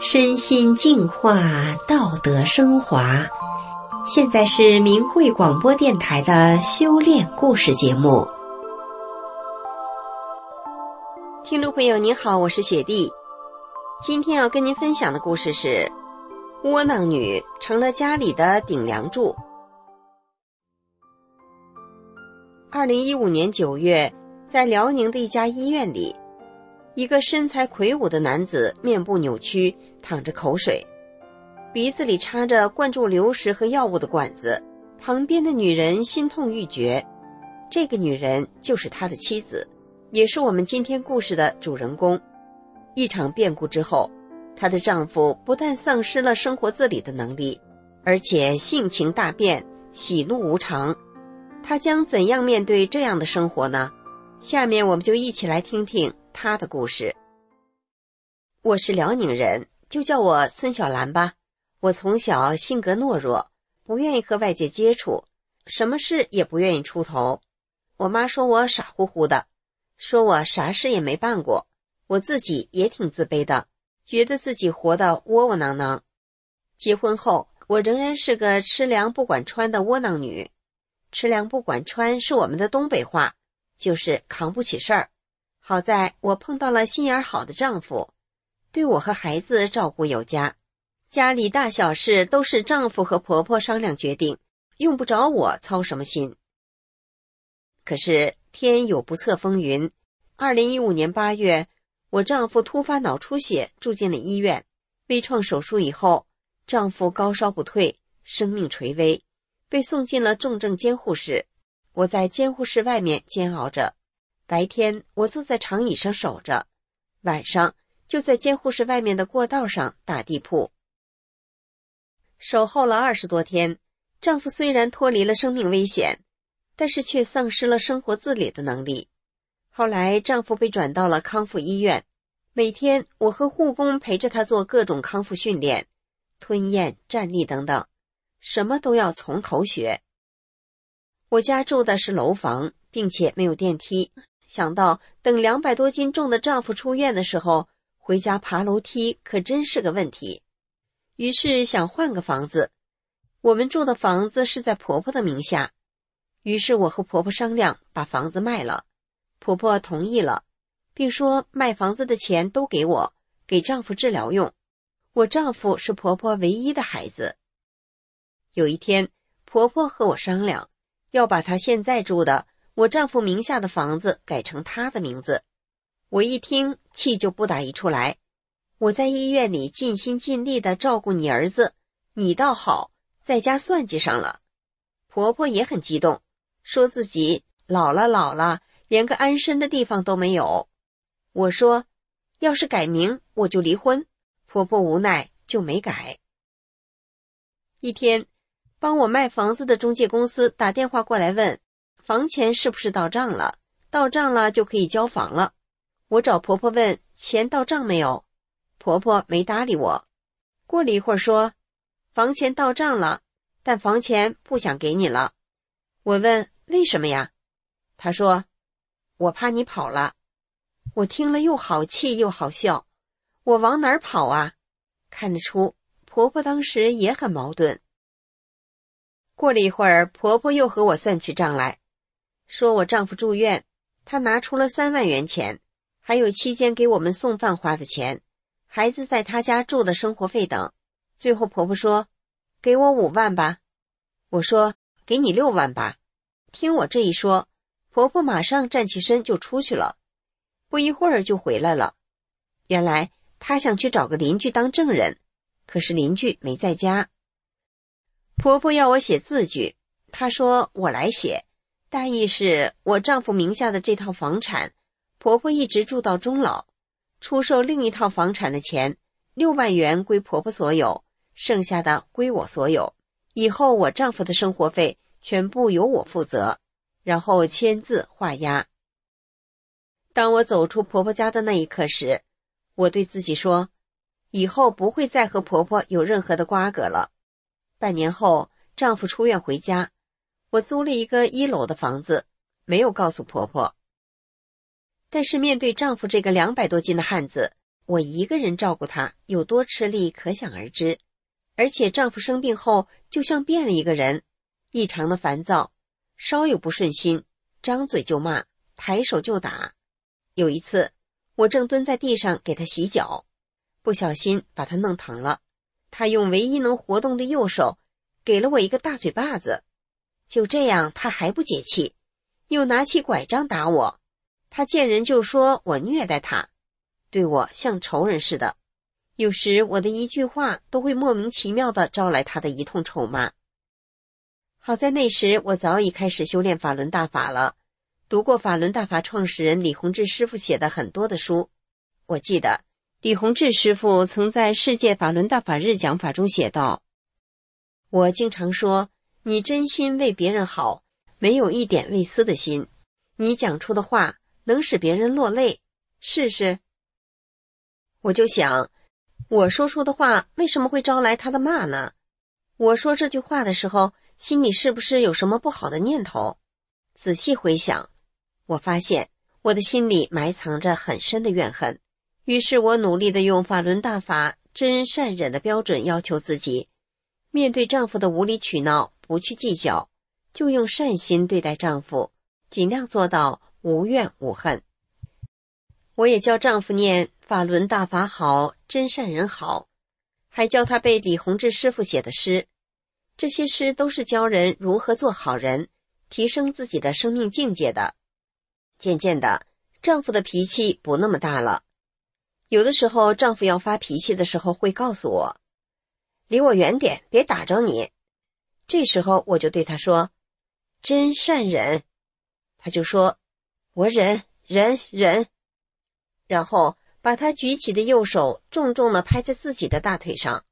身心净化，道德升华。现在是明慧广播电台的修炼故事节目。听众朋友，您好，我是雪弟。今天要跟您分享的故事是：窝囊女成了家里的顶梁柱。二零一五年九月，在辽宁的一家医院里。一个身材魁梧的男子，面部扭曲，淌着口水，鼻子里插着灌注流食和药物的管子。旁边的女人心痛欲绝，这个女人就是他的妻子，也是我们今天故事的主人公。一场变故之后，她的丈夫不但丧失了生活自理的能力，而且性情大变，喜怒无常。他将怎样面对这样的生活呢？下面我们就一起来听听。他的故事。我是辽宁人，就叫我孙小兰吧。我从小性格懦弱，不愿意和外界接触，什么事也不愿意出头。我妈说我傻乎乎的，说我啥事也没办过。我自己也挺自卑的，觉得自己活得窝窝囊囊。结婚后，我仍然是个吃凉不管穿的窝囊女。吃凉不管穿是我们的东北话，就是扛不起事儿。好在我碰到了心眼好的丈夫，对我和孩子照顾有加，家里大小事都是丈夫和婆婆商量决定，用不着我操什么心。可是天有不测风云，二零一五年八月，我丈夫突发脑出血，住进了医院。微创手术以后，丈夫高烧不退，生命垂危，被送进了重症监护室。我在监护室外面煎熬着。白天我坐在长椅上守着，晚上就在监护室外面的过道上打地铺。守候了二十多天，丈夫虽然脱离了生命危险，但是却丧失了生活自理的能力。后来丈夫被转到了康复医院，每天我和护工陪着他做各种康复训练，吞咽、站立等等，什么都要从头学。我家住的是楼房，并且没有电梯。想到等两百多斤重的丈夫出院的时候，回家爬楼梯可真是个问题。于是想换个房子。我们住的房子是在婆婆的名下，于是我和婆婆商量把房子卖了。婆婆同意了，并说卖房子的钱都给我，给丈夫治疗用。我丈夫是婆婆唯一的孩子。有一天，婆婆和我商量，要把她现在住的。我丈夫名下的房子改成他的名字，我一听气就不打一处来。我在医院里尽心尽力的照顾你儿子，你倒好，在家算计上了。婆婆也很激动，说自己老了老了，连个安身的地方都没有。我说，要是改名，我就离婚。婆婆无奈就没改。一天，帮我卖房子的中介公司打电话过来问。房钱是不是到账了？到账了就可以交房了。我找婆婆问钱到账没有，婆婆没搭理我。过了一会儿说，房钱到账了，但房钱不想给你了。我问为什么呀？她说，我怕你跑了。我听了又好气又好笑。我往哪儿跑啊？看得出婆婆当时也很矛盾。过了一会儿，婆婆又和我算起账来。说我丈夫住院，她拿出了三万元钱，还有期间给我们送饭花的钱，孩子在她家住的生活费等。最后婆婆说：“给我五万吧。”我说：“给你六万吧。”听我这一说，婆婆马上站起身就出去了，不一会儿就回来了。原来她想去找个邻居当证人，可是邻居没在家。婆婆要我写字据，她说我来写。大意是我丈夫名下的这套房产，婆婆一直住到终老，出售另一套房产的钱六万元归婆婆所有，剩下的归我所有。以后我丈夫的生活费全部由我负责，然后签字画押。当我走出婆婆家的那一刻时，我对自己说，以后不会再和婆婆有任何的瓜葛了。半年后，丈夫出院回家。我租了一个一楼的房子，没有告诉婆婆。但是面对丈夫这个两百多斤的汉子，我一个人照顾他有多吃力，可想而知。而且丈夫生病后，就像变了一个人，异常的烦躁，稍有不顺心，张嘴就骂，抬手就打。有一次，我正蹲在地上给他洗脚，不小心把他弄疼了，他用唯一能活动的右手，给了我一个大嘴巴子。就这样，他还不解气，又拿起拐杖打我。他见人就说我虐待他，对我像仇人似的。有时我的一句话都会莫名其妙的招来他的一通臭骂。好在那时我早已开始修炼法轮大法了，读过法轮大法创始人李洪志师傅写的很多的书。我记得李洪志师傅曾在世界法轮大法日讲法中写道：“我经常说，你真心为别人好，没有一点为私的心，你讲出的话。”能使别人落泪，试试。我就想，我说出的话为什么会招来他的骂呢？我说这句话的时候，心里是不是有什么不好的念头？仔细回想，我发现我的心里埋藏着很深的怨恨。于是我努力的用法轮大法真善忍的标准要求自己，面对丈夫的无理取闹，不去计较，就用善心对待丈夫，尽量做到。无怨无恨，我也教丈夫念法轮大法好，真善人好，还教他背李洪志师傅写的诗。这些诗都是教人如何做好人，提升自己的生命境界的。渐渐的，丈夫的脾气不那么大了。有的时候，丈夫要发脾气的时候，会告诉我：“离我远点，别打着你。”这时候，我就对他说：“真善忍。”他就说。我忍忍忍，然后把他举起的右手重重的拍在自己的大腿上。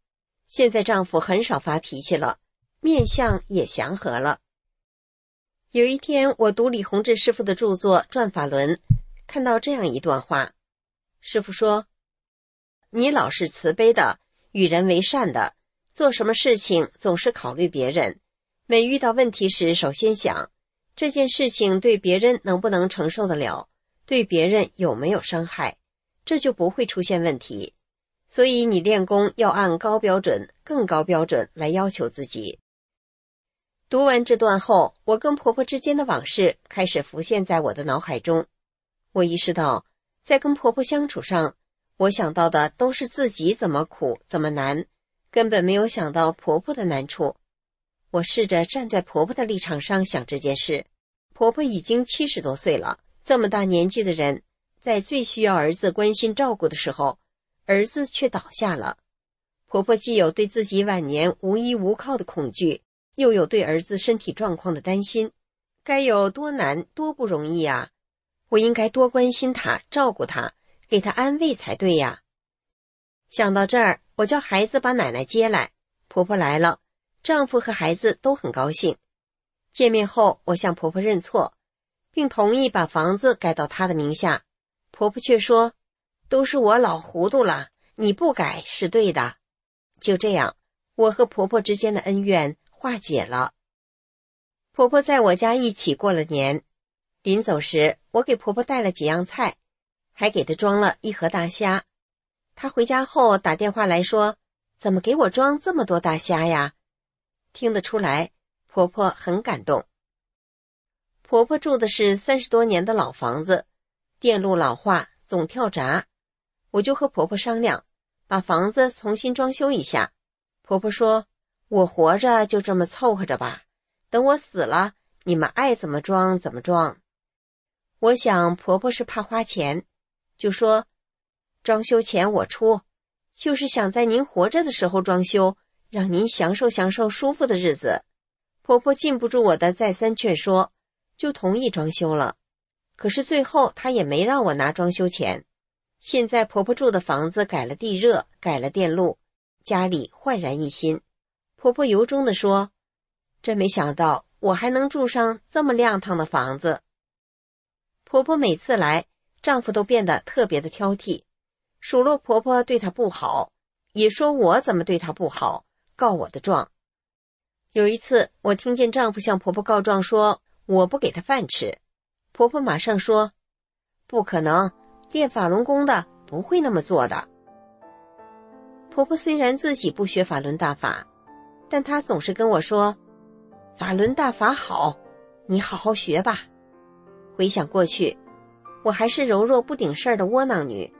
现在丈夫很少发脾气了，面相也祥和了。有一天，我读李洪志师傅的著作《转法轮》，看到这样一段话：师傅说，你老是慈悲的，与人为善的，做什么事情总是考虑别人，每遇到问题时，首先想。这件事情对别人能不能承受得了？对别人有没有伤害？这就不会出现问题。所以你练功要按高标准、更高标准来要求自己。读完这段后，我跟婆婆之间的往事开始浮现在我的脑海中。我意识到，在跟婆婆相处上，我想到的都是自己怎么苦、怎么难，根本没有想到婆婆的难处。我试着站在婆婆的立场上想这件事。婆婆已经七十多岁了，这么大年纪的人，在最需要儿子关心照顾的时候，儿子却倒下了。婆婆既有对自己晚年无依无靠的恐惧，又有对儿子身体状况的担心，该有多难多不容易啊！我应该多关心他，照顾他，给他安慰才对呀。想到这儿，我叫孩子把奶奶接来。婆婆来了。丈夫和孩子都很高兴。见面后，我向婆婆认错，并同意把房子改到她的名下。婆婆却说：“都是我老糊涂了，你不改是对的。”就这样，我和婆婆之间的恩怨化解了。婆婆在我家一起过了年。临走时，我给婆婆带了几样菜，还给她装了一盒大虾。她回家后打电话来说：“怎么给我装这么多大虾呀？”听得出来，婆婆很感动。婆婆住的是三十多年的老房子，电路老化，总跳闸。我就和婆婆商量，把房子重新装修一下。婆婆说：“我活着就这么凑合着吧，等我死了，你们爱怎么装怎么装。”我想婆婆是怕花钱，就说：“装修钱我出，就是想在您活着的时候装修。”让您享受享受舒服的日子，婆婆禁不住我的再三劝说，就同意装修了。可是最后她也没让我拿装修钱。现在婆婆住的房子改了地热，改了电路，家里焕然一新。婆婆由衷的说：“真没想到我还能住上这么亮堂的房子。”婆婆每次来，丈夫都变得特别的挑剔，数落婆婆对她不好，也说我怎么对她不好。告我的状。有一次，我听见丈夫向婆婆告状说：“我不给他饭吃。”婆婆马上说：“不可能，练法轮功的不会那么做的。婆婆虽然自己不学法轮大法，但她总是跟我说：“法轮大法好，你好好学吧。”回想过去，我还是柔弱不顶事儿的窝囊女，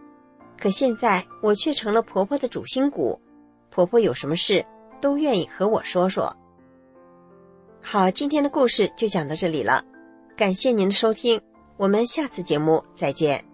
可现在我却成了婆婆的主心骨。婆婆有什么事都愿意和我说说。好，今天的故事就讲到这里了，感谢您的收听，我们下次节目再见。